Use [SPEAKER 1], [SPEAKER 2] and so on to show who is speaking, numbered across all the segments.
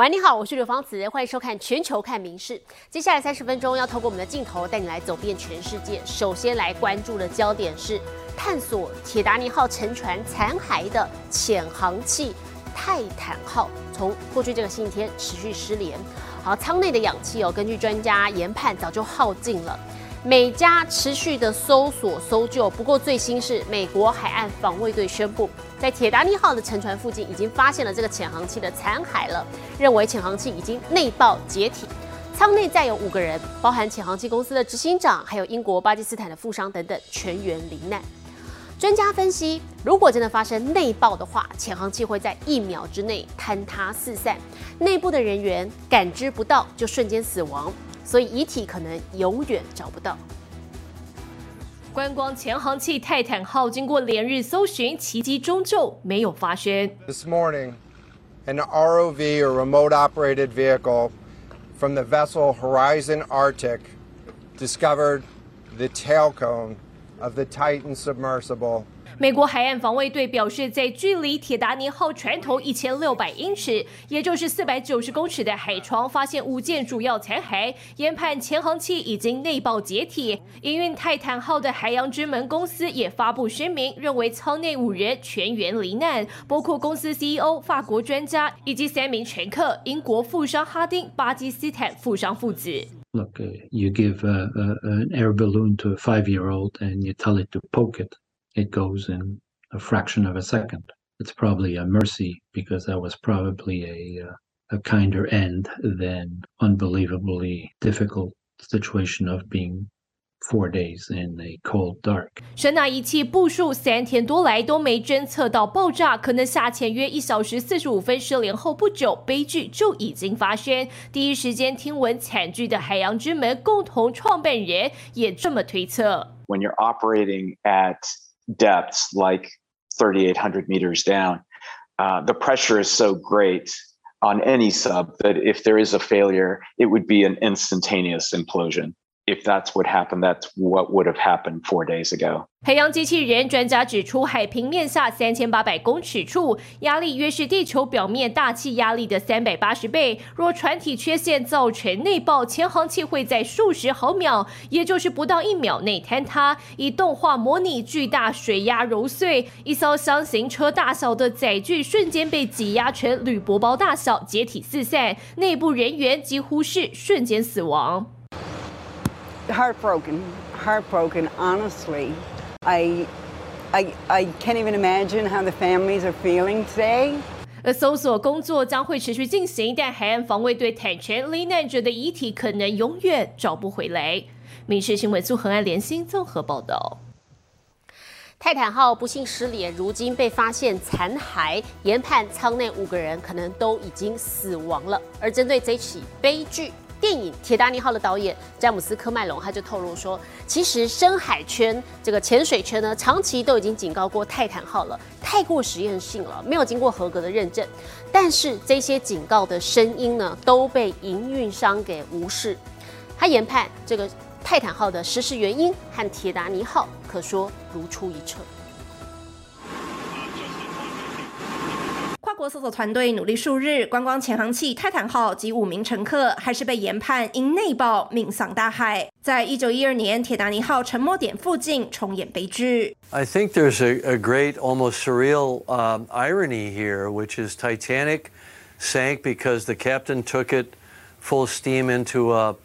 [SPEAKER 1] 喂，你好，我是刘芳慈，欢迎收看《全球看名事》。接下来三十分钟要透过我们的镜头带你来走遍全世界。首先来关注的焦点是探索铁达尼号沉船残骸的潜航器泰坦号，从过去这个星期天持续失联。好，舱内的氧气哦，根据专家研判早就耗尽了。美加持续的搜索搜救，不过最新是美国海岸防卫队宣布，在铁达尼号的沉船附近已经发现了这个潜航器的残骸了，认为潜航器已经内爆解体，舱内载有五个人，包含潜航器公司的执行长，还有英国、巴基斯坦的富商等等，全员罹难。专家分析，如果真的发生内爆的话，潜航器会在一秒之内坍塌四散，内部的人员感知不到，就瞬间死亡。所以遗体可能永远找不到。
[SPEAKER 2] 观光潜航器泰坦号经过连日搜寻，奇迹终究没有发生。
[SPEAKER 3] This morning, an ROV or remote operated vehicle from the vessel Horizon Arctic discovered the tail cone of the Titan submersible.
[SPEAKER 2] 美国海岸防卫队表示，在距离铁达尼号船头一千六百英尺，也就是四百九十公尺的海床，发现五件主要残骸，研判潜航器已经内爆解体。营运泰坦号的海洋之门公司也发布声明，认为舱内五人全员罹难，包括公司 CEO、法国专家以及三名乘客——英国富商哈丁、巴基斯坦富商父子。
[SPEAKER 4] Look, you give an air balloon to a five-year-old and you tell it to poke it. it goes in a fraction of a second. It's probably a mercy because that was probably a uh, a kinder end than unbelievably difficult situation of being four days in a cold dark。
[SPEAKER 2] 声纳仪器部署三天多来都没侦测到爆炸，可能下潜约一小时四十五分失联后不久，悲剧就已经发生。第一时间听闻惨剧的海洋之门共同创办人也这么推测。
[SPEAKER 5] When you're operating at depths like 3,800 meters down, uh, the pressure is so great on any sub that if there is a failure, it would be an instantaneous implosion. If that's what happened, that's what would have happened four days ago.
[SPEAKER 2] 海洋机器人专家指出，海平面下三千八百公尺处压力约是地球表面大气压力的三百八十倍。若船体缺陷造成内爆，潜航器会在数十毫秒，也就是不到一秒内坍塌。以动画模拟巨大水压揉碎一艘箱型车大小的载具，瞬间被挤压成铝箔包大小，解体四散，内部人员几乎是瞬间死亡。
[SPEAKER 6] Heartbroken, heartbroken. Honestly, I, I, I can't even imagine how the families are feeling today.
[SPEAKER 2] 而搜索工作将会持续进行，但海岸防卫队坦承，罹难者的遗体可能永远找不回来。民事新闻苏恒安联新综合报道。
[SPEAKER 1] 泰坦号不幸失联，如今被发现残骸，研判舱内五个人可能都已经死亡了。而针对这起悲剧，电影《铁达尼号》的导演詹姆斯·科麦隆他就透露说，其实深海圈这个潜水圈呢，长期都已经警告过泰坦号了，太过实验性了，没有经过合格的认证。但是这些警告的声音呢，都被营运商给无视。他研判这个泰坦号的失事原因和铁达尼号可说如出一辙。
[SPEAKER 2] 国搜索团队努力数日，观光潜航器泰坦号及五名乘客还是被研判因内爆命丧大海。在一九一二年，铁达尼号沉没点附近重演悲剧。
[SPEAKER 7] I think there's a, a great, almost surreal um, irony here, which is Titanic sank because the captain took it full steam into a,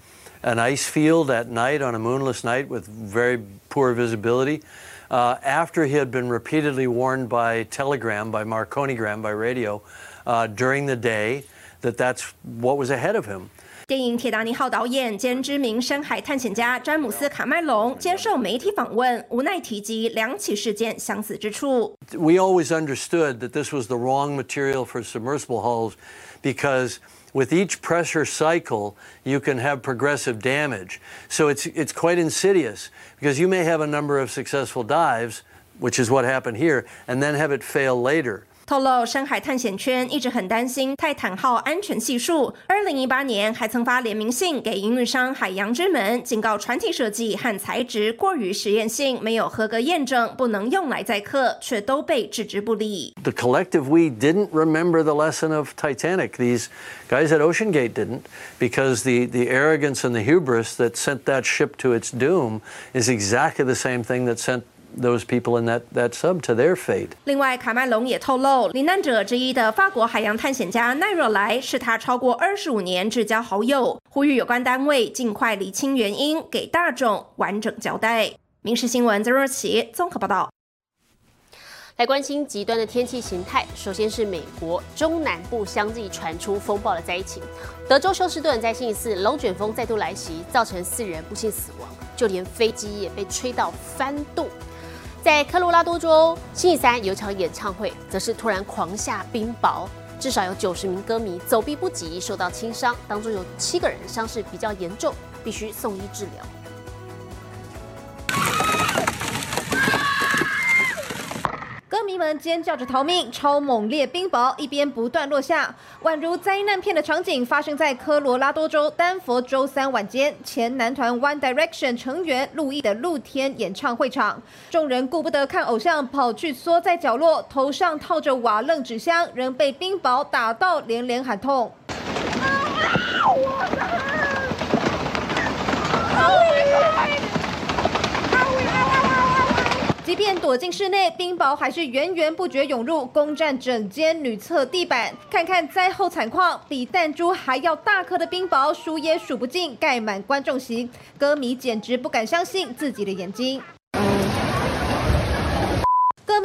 [SPEAKER 7] an ice field at night on a moonless night with very poor visibility. Uh, after he had been repeatedly warned by telegram, by Marconigram, by radio, uh, during the day, that that's what was ahead of him.
[SPEAKER 2] 电影《铁达尼号》导演兼知名深海探险家詹姆斯·卡麦隆接受媒体访问，无奈提及两起事件相似之处。
[SPEAKER 7] We always understood that this was the wrong material for submersible hulls because with each pressure cycle, you can have progressive damage. So it's, it's quite insidious because you may have a number of successful dives, which is what happened here, and then have it fail later.
[SPEAKER 8] 透露深海探险圈一直很担心泰坦号安全系数。二零一八年还曾发联名信给营运商海洋之门，警告船体设计和材质过于实验性，没有合格验证，不能用来载客，却都被置之不理。
[SPEAKER 7] The collective we didn't remember the lesson of Titanic. These guys at OceanGate didn't, because the, the arrogance and the hubris that sent that ship to its doom is exactly the same thing that sent those people in that, that sub to their fate.
[SPEAKER 8] 另外，卡麦隆也透露，罹难者之一的法国海洋探险家奈若莱是他超过二十五年至交好友，呼吁有关单位尽快厘清原因，给大众完整交代。民事新闻曾若琪综合报道。
[SPEAKER 1] 来关心极端的天气形态，首先是美国中南部相继传出风暴的灾情。德州休斯顿在星期四龙卷风再度来袭，造成四人不幸死亡，就连飞机也被吹到翻肚。在科罗拉多州，星期三有场演唱会，则是突然狂下冰雹，至少有九十名歌迷走避不及，受到轻伤，当中有七个人伤势比较严重，必须送医治疗。
[SPEAKER 9] 迷们尖叫着逃命，超猛烈冰雹一边不断落下，宛如灾难片的场景发生在科罗拉多州丹佛周三晚间前男团 One Direction 成员路易的露天演唱会场。众人顾不得看偶像，跑去缩在角落，头上套着瓦楞纸箱，仍被冰雹打到连连喊痛。即便躲进室内，冰雹还是源源不绝涌入，攻占整间女厕地板。看看灾后惨况，比弹珠还要大颗的冰雹数也数不尽，盖满观众席。歌迷简直不敢相信自己的眼睛。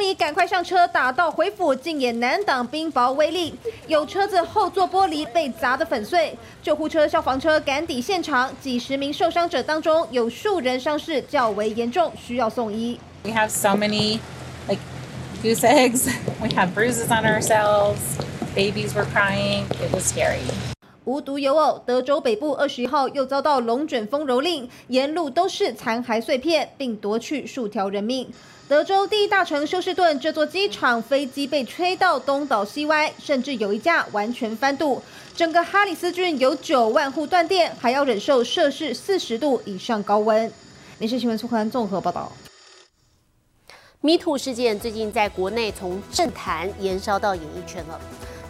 [SPEAKER 9] 歌迷赶快上车，打道回府，竟也难挡冰雹威力。有车子后座玻璃被砸得粉碎，救护车、消防车赶抵现场。几十名受伤者当中，有数人伤势较为严重，需要送医。
[SPEAKER 10] We have so many like goose eggs. We have bruises on ourselves. Babies were crying. It was scary.
[SPEAKER 9] 无独有偶，德州北部二十一号又遭到龙卷风蹂躏，沿路都是残骸碎片，并夺去数条人命。德州第一大城休斯顿这座机场，飞机被吹到东倒西歪，甚至有一架完全翻肚。整个哈里斯郡有九万户断电，还要忍受摄氏四十度以上高温。民事新闻苏宽综合报道。
[SPEAKER 1] 迷途事件最近在国内从政坛延烧到演艺圈了。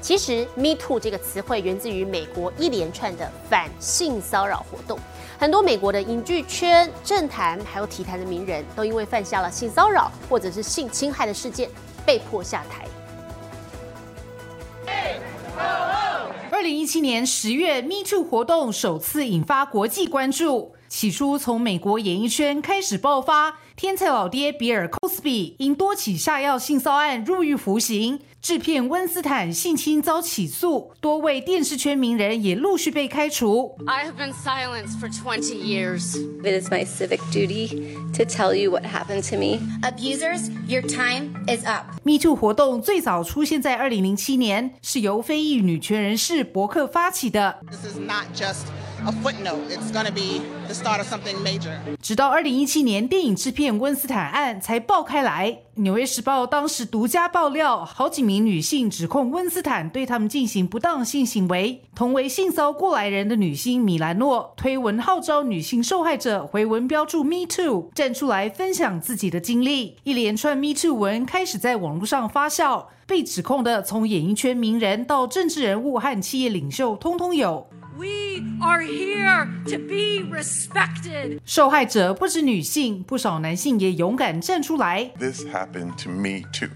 [SPEAKER 1] 其实 Me Too 这个词汇源自于美国一连串的反性骚扰活动，很多美国的影剧圈、政坛还有体坛的名人都因为犯下了性骚扰或者是性侵害的事件，被迫下台。
[SPEAKER 11] 二零一七年十月，Me Too 活动首次引发国际关注。起初从美国演艺圈开始爆发，天才老爹比尔·科斯比因多起下药性骚案入狱服刑，制片温斯坦性侵遭起诉，多位电视圈名人也陆续被开除。
[SPEAKER 12] I have been silenced for 20 years.
[SPEAKER 13] It is my civic duty to tell you what happened to me.
[SPEAKER 14] Abusers, your time is up.
[SPEAKER 11] Me Too 活动最早出现在二零零七年，是由非裔女权人士伯克发起的。
[SPEAKER 15] This is not just a footnote. It's going to be the start of something major.
[SPEAKER 11] 直到二零一七年，电影制片温斯坦案才爆开来。《纽约时报》当时独家爆料，好几名女性指控温斯坦对他们进行不当性行为。同为性骚过来人的女星米兰诺推文号召女性受害者回文标注 “Me Too”，站出来分享自己的经历。一连串 Me Too 文开始在网络上发酵，被指控的从演艺圈名人到政治人物和企业领袖，通通有。
[SPEAKER 16] We are here to be respected.
[SPEAKER 11] 受害者不止女性，不少男性也勇敢站出来。
[SPEAKER 17] This happened to me too.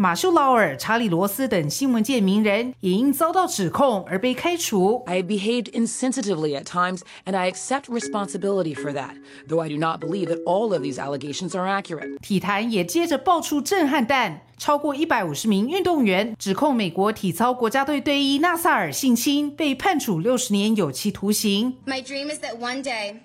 [SPEAKER 11] 马修·劳尔、查理·罗斯等新闻界名人也因遭到指控而被开除。
[SPEAKER 18] I behaved insensitively at times, and I accept responsibility for that, though I do not believe that all of these allegations are accurate.
[SPEAKER 11] 体坛也接着爆出震撼弹，超过一百五十名运动员指控美国体操国家队队医纳萨尔性侵，被判处六十年有期徒刑。
[SPEAKER 14] My dream is that one day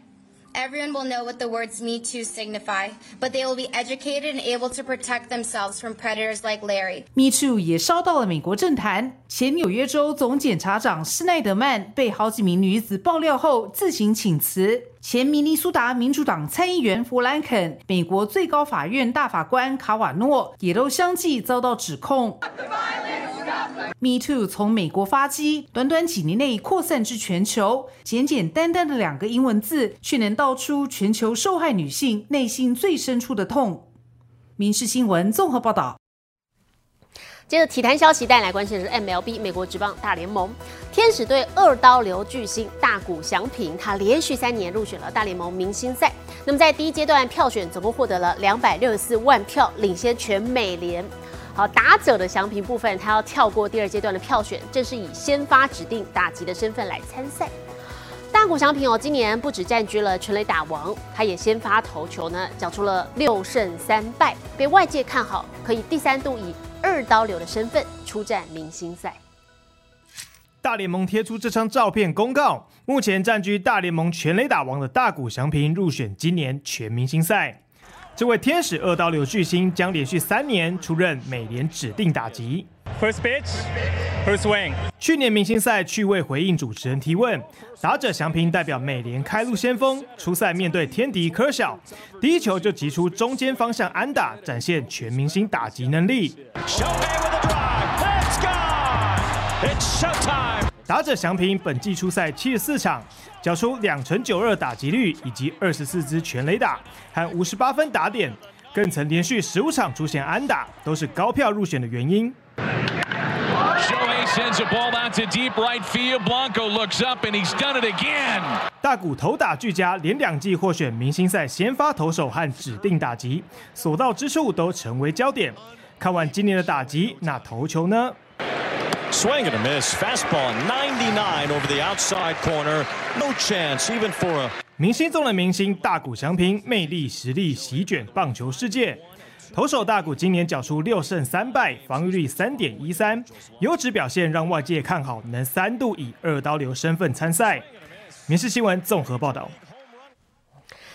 [SPEAKER 14] everyone will know what the words Me Too signify, but they will be educated and able to protect themselves from predators like Larry.
[SPEAKER 11] Me Too 也烧到了美国政坛，前纽约州总检察长施奈德曼被好几名女子爆料后自行请辞。前明尼苏达民主党参议员弗兰肯、美国最高法院大法官卡瓦诺也都相继遭到指控。Me Too 从美国发迹，短短几年内扩散至全球。简简单单的两个英文字，却能道出全球受害女性内心最深处的痛。民事新闻综合报道。
[SPEAKER 1] 接着体坛消息，带来关心的是 MLB 美国职棒大联盟，天使队二刀流巨星大谷翔平，他连续三年入选了大联盟明星赛。那么在第一阶段票选，总共获得了两百六十四万票，领先全美联。好，打者的翔平部分，他要跳过第二阶段的票选，正是以先发指定打击的身份来参赛。大谷翔平哦，今年不止占据了全垒打王，他也先发投球呢，缴出了六胜三败，被外界看好，可以第三度以二刀流的身份出战明星赛。
[SPEAKER 19] 大联盟贴出这张照片公告，目前占据大联盟全垒打王的大谷翔平入选今年全明星赛。这位天使二刀流巨星将连续三年出任美联指定打击。
[SPEAKER 20] First pitch, first swing。
[SPEAKER 19] 去年明星赛趣味回应主持人提问，打者祥平代表美联开路先锋，初赛面对天敌科小，第一球就击出中间方向安打，展现全明星打击能力。It's showtime！打者祥平本季出赛七十四场，缴出两成九二打击率以及二十四支全垒打和五十八分打点，更曾连续十五场出现安打，都是高票入选的原因。大谷投打俱佳，连两季获选明星赛先发投手和指定打击，所到之处都成为焦点。看完今年的打击，那投球呢
[SPEAKER 21] ？Swing and a miss. Fastball 99 over the outside corner. No chance even for a.
[SPEAKER 19] 明星中的明星大谷翔平，魅力实力席卷棒球世界。投手大谷今年缴出六胜三败，防御率三点一三，优质表现让外界看好能三度以二刀流身份参赛。民事新闻综合报道。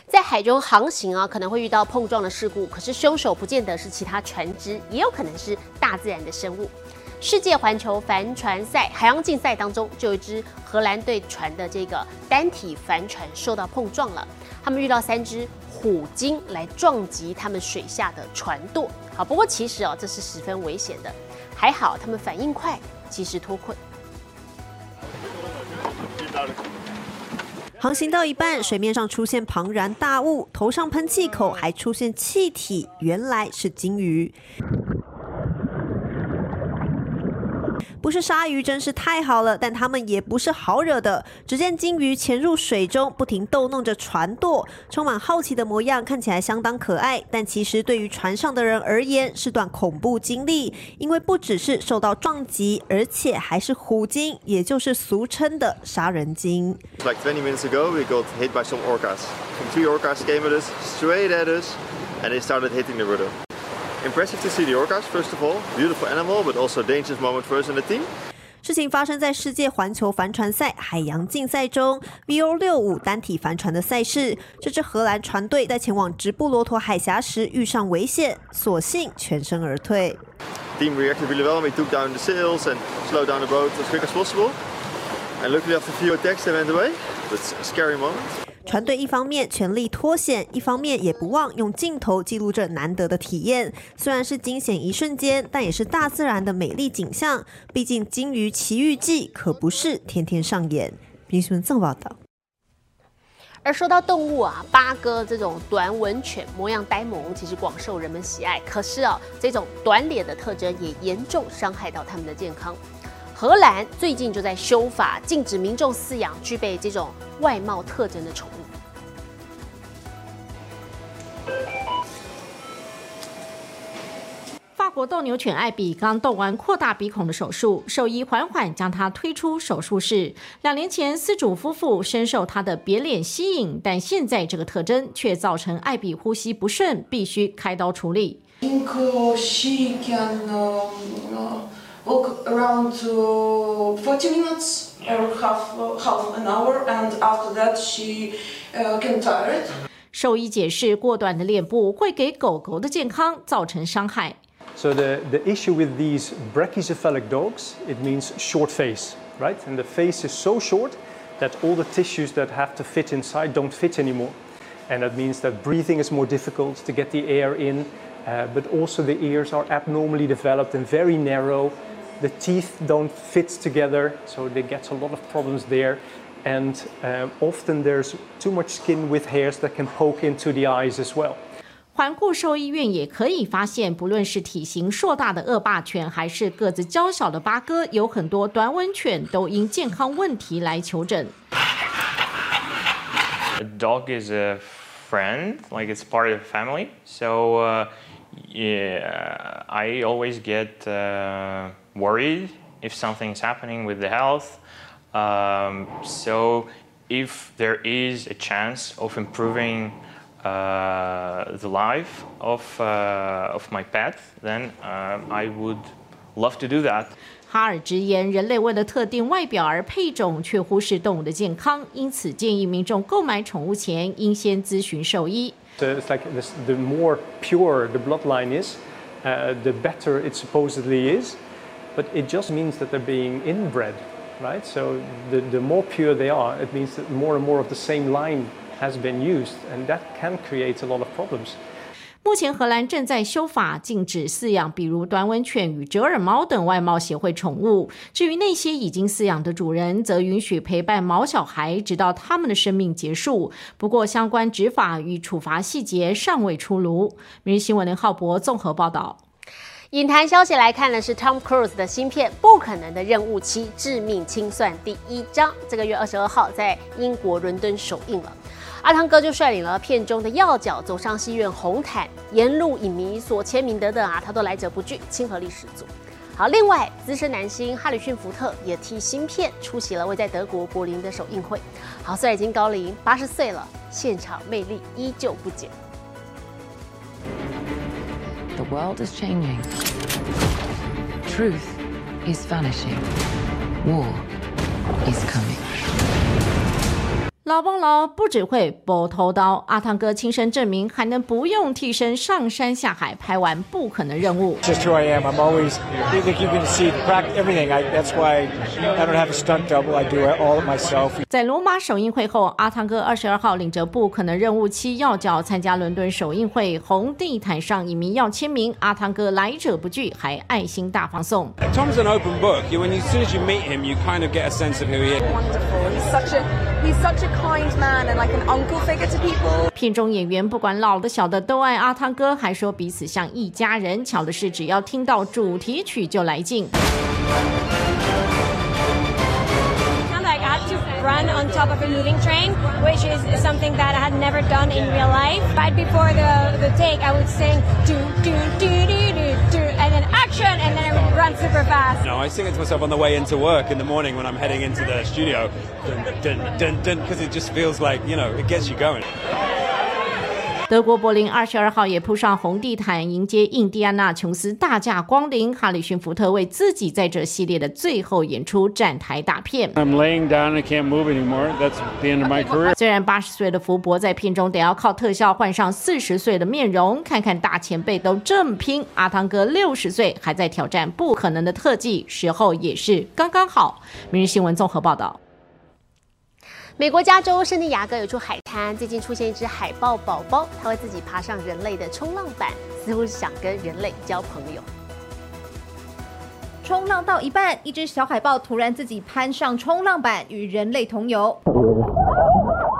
[SPEAKER 1] 在海中航行啊，可能会遇到碰撞的事故，可是凶手不见得是其他船只，也有可能是大自然的生物。世界环球帆船赛海洋竞赛当中，就有一只荷兰队船的这个单体帆船受到碰撞了。他们遇到三只虎鲸来撞击他们水下的船舵。好，不过其实哦，这是十分危险的。还好他们反应快，及时脱困。
[SPEAKER 22] 航行到一半，水面上出现庞然大物，头上喷气口还出现气体，原来是鲸鱼。不是鲨鱼，真是太好了。但它们也不是好惹的。只见鲸鱼潜入水中，不停逗弄着船舵，充满好奇的模样，看起来相当可爱。但其实对于船上的人而言，是段恐怖经历。因为不只是受到撞击，而且还是虎鲸，也就是俗称的杀人鲸。
[SPEAKER 23] Like 20 minutes ago, we got hit by some orcas. Three orcas came at us, straight at us, and they started hitting the rudder. Impressive to see the orcas, first of all. Beautiful animal, but also dangerous moment for us in the team.
[SPEAKER 22] 事情发生在世界环球帆船赛海洋竞赛中，VO 六五单体帆船的赛事。这支荷兰船队在前往直布罗陀海峡时遇上危险，所幸全身而退。
[SPEAKER 23] Team reacted really well. We took down the sails and slowed down the boat as quick as possible. And luckily, after a few attacks, they went away. It's a scary moment.
[SPEAKER 22] 船队一方面全力脱险，一方面也不忘用镜头记录这难得的体验。虽然是惊险一瞬间，但也是大自然的美丽景象。毕竟《鲸鱼奇遇记》可不是天天上演。新闻正报道。
[SPEAKER 1] 而说到动物啊，八哥这种短吻犬模样呆萌，其实广受人们喜爱。可是啊，这种短脸的特征也严重伤害到它们的健康。荷兰最近就在修法，禁止民众饲养具备这种外貌特征的宠物。
[SPEAKER 24] 法国斗牛犬艾比刚动完扩大鼻孔的手术，兽医缓缓将它推出手术室。两年前，饲主夫妇深受它的别脸吸引，但现在这个特征却造成艾比呼吸不顺，必须开刀处理。
[SPEAKER 25] walk around to 40 minutes or half half an hour, and after that she uh, can tired.
[SPEAKER 24] 兽医解释，过短的脸部会给狗狗的健康造成伤害。
[SPEAKER 26] So the, the issue with these brachycephalic dogs, it means short face, right? And the face is so short that all the tissues that have to fit inside don't fit anymore. And that means that breathing is more difficult to get the air in, uh, but also the ears are abnormally developed and very narrow. The teeth don't fit together, so they get a lot of problems there. And um, often there's too much skin with hairs that can poke into the eyes as well.
[SPEAKER 24] 环顾兽医院也可以发现，不论是体型硕大的恶霸犬，还是个子娇小的八哥，有很多短吻犬都因健康问题来求诊。
[SPEAKER 27] A dog is a friend, like it's part of the family. So uh, yeah, I always get uh, worried if something's happening with the health. Um, so if there is a chance of improving uh, the life of, uh, of my pet, then uh, I would love to do that.
[SPEAKER 24] 哈尔直言，人类为了特定外表而配种，却忽视动物的健康，因此建议民众购买宠物前应先咨询兽医。
[SPEAKER 26] So it's like this, the more pure the bloodline is, uh, the better it supposedly is, but it just means that they're being inbred, right? So the, the more pure they are, it means that more and more of the same line has been used, and that can create a lot of problems.
[SPEAKER 24] 目前，荷兰正在修法，禁止饲养比如短吻犬与折耳猫等外貌协会宠物。至于那些已经饲养的主人，则允许陪伴毛小孩直到他们的生命结束。不过，相关执法与处罚细节尚未出炉。每日新闻林浩博综合报道。
[SPEAKER 1] 影坛消息来看呢，是 Tom Cruise 的新片《不可能的任务七：致命清算》第一章，这个月二十二号在英国伦敦首映了。阿汤哥就率领了片中的要角走上戏院红毯，沿路影迷所签名等等啊，他都来者不拒，亲和力十足。好，另外资深男星哈里逊福特也替新片出席了位在德国柏林的首映会。好，虽然已经高龄八十岁了，现场魅力依旧不减。
[SPEAKER 18] The world is changing. Truth is vanishing. War is coming.
[SPEAKER 24] 老帮劳不只会拨头刀，阿汤哥亲身证明还能不用替身上山下海拍完不可能任务。
[SPEAKER 28] Just who I am. I'm always. You think you can see crack everything. I, that's why I don't have a stunt double. I do it all myself.
[SPEAKER 24] 在罗马首映会后，阿汤哥二十二号领着不可能任务七要角参加伦敦首映会，红地毯上影迷要签名，阿汤哥来者不拒，还爱心大放送。
[SPEAKER 29] Tom's an open book. When you, as soon as you meet him, you kind of get a sense of who he is.
[SPEAKER 30] Wonderful. He's such a he's such a kind man and like an uncle figure to people.
[SPEAKER 24] 片中演员不管老的小的都爱阿汤哥，还说彼此像一家人。巧的是，只要听到主题曲就来劲。
[SPEAKER 31] I got to run on top of a moving train, which is something that I had never done in real life. Right before the, the take, I would sing do do do do do do, and then action, and then I would run super fast.
[SPEAKER 29] No, I sing it to myself on the way into work in the morning when I'm heading into the studio. Because it just feels like, you know, it gets you going.
[SPEAKER 24] 德国柏林二十二号也铺上红地毯，迎接印第安纳琼斯大驾光临。哈里逊福特为自己在这系列的最后演出站台打片。
[SPEAKER 28] I'm laying down. I can't move anymore. That's the end of my career.
[SPEAKER 24] 虽然八十岁的福伯在片中得要靠特效换上四十岁的面容，看看大前辈都这么拼，阿汤哥六十岁还在挑战不可能的特技，时候也是刚刚好。明日新闻综合报道。
[SPEAKER 1] 美国加州圣地亚哥有处海滩，最近出现一只海豹宝宝，它会自己爬上人类的冲浪板，似乎是想跟人类交朋友。
[SPEAKER 9] 冲浪到一半，一只小海豹突然自己攀上冲浪板，与人类同游。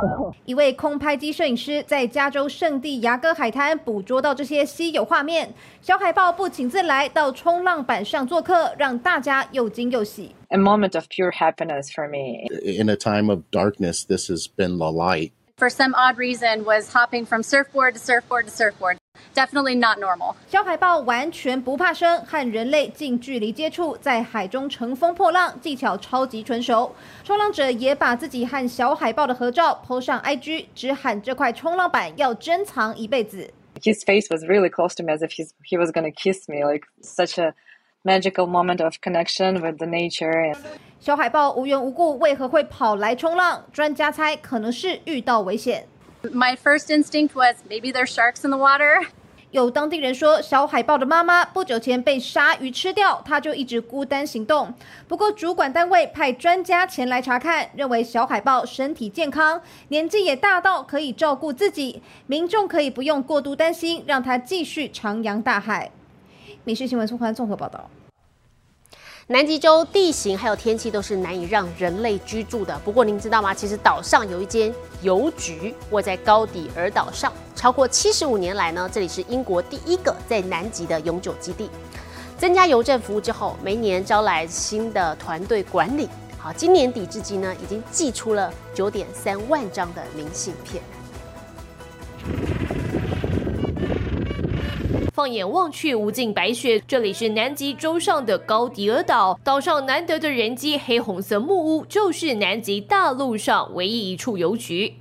[SPEAKER 9] 一位空拍机摄影师在加州圣地亚哥海滩捕捉到这些稀有画面。小海豹不请自来到冲浪板上做客，让大家又惊又喜。
[SPEAKER 10] A moment of pure happiness for me.
[SPEAKER 32] In a time of darkness, this has been the light.
[SPEAKER 33] For some odd reason, was hopping from surfboard to surfboard to surfboard. Definitely not normal.
[SPEAKER 9] 小海豹完全不怕生，和人类近距离接触，在海中乘风破浪，技巧超级纯熟。冲浪者也把自己和小海豹的合照 PO 上 IG，只喊这块冲浪板要珍藏一辈子。
[SPEAKER 10] His face was really close to me as if he's, he was gonna kiss me, like such a magical moment of connection with the nature.
[SPEAKER 9] 小海豹无缘无故为何会跑来冲浪？专家猜可能是遇到危险。
[SPEAKER 33] My first instinct was maybe there's sharks in the water.
[SPEAKER 9] 有当地人说，小海豹的妈妈不久前被鲨鱼吃掉，它就一直孤单行动。不过主管单位派专家前来查看，认为小海豹身体健康，年纪也大到可以照顾自己，民众可以不用过度担心，让它继续徜徉大海。民事新闻综合报道。
[SPEAKER 1] 南极洲地形还有天气都是难以让人类居住的。不过您知道吗？其实岛上有一间邮局，卧在高底尔岛上，超过七十五年来呢，这里是英国第一个在南极的永久基地。增加邮政服务之后，每年招来新的团队管理。好，今年底至今呢，已经寄出了九点三万张的明信片。
[SPEAKER 2] 放眼望去，无尽白雪。这里是南极洲上的高迪尔岛，岛上难得的人机黑红色木屋，就是南极大陆上唯一一处邮局。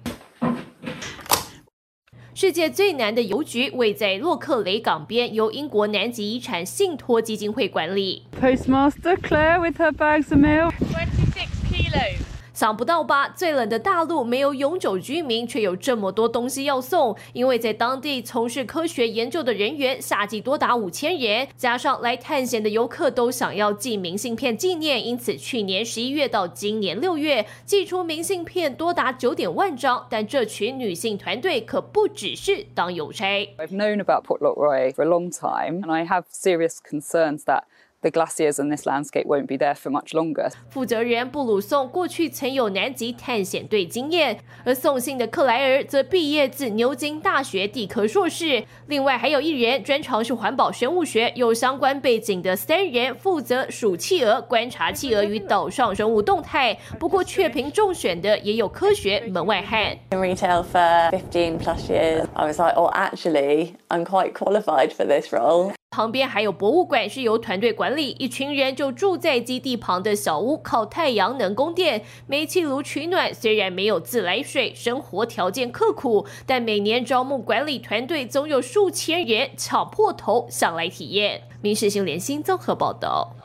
[SPEAKER 2] 世界最难的邮局位在洛克雷港边，由英国南极遗产信托基金会管理。
[SPEAKER 34] Postmaster Claire with her bags of mail.
[SPEAKER 2] Twenty-six kilos. 想不到吧？最冷的大陆没有永久居民，却有这么多东西要送。因为在当地从事科学研究的人员，夏季多达五千人，加上来探险的游客都想要寄明信片纪念，因此去年十一月到今年六月，寄出明信片多达九点万张。但这群女性团队可不只是当邮差。
[SPEAKER 34] I've known about Port Lockroy for a long time, and I have serious concerns that. The glaciers and this landscape won't be there for much longer.
[SPEAKER 2] 负责人布鲁宋过去曾有南极探险队经验，而送信的克莱尔则毕业自牛津大学地科硕士。另外还有一人专长是环保生物学，有相关背景的三人负责数企鹅，观察企鹅与岛上生物动态。不过确评中选的也有科学门外汉。
[SPEAKER 31] In retail for fifteen plus years, I was like, oh, actually, I'm quite qualified for this role.
[SPEAKER 2] 旁边还有博物馆，是由团队管理。一群人就住在基地旁的小屋，靠太阳能供电，煤气炉取暖。虽然没有自来水，生活条件刻苦，但每年招募管理团队，总有数千人抢破头想来体验。民事新联新综合报道。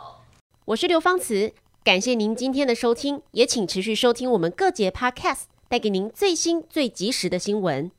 [SPEAKER 1] 我是刘芳慈，感谢您今天的收听，也请持续收听我们各节 Podcast，带给您最新最及时的新闻。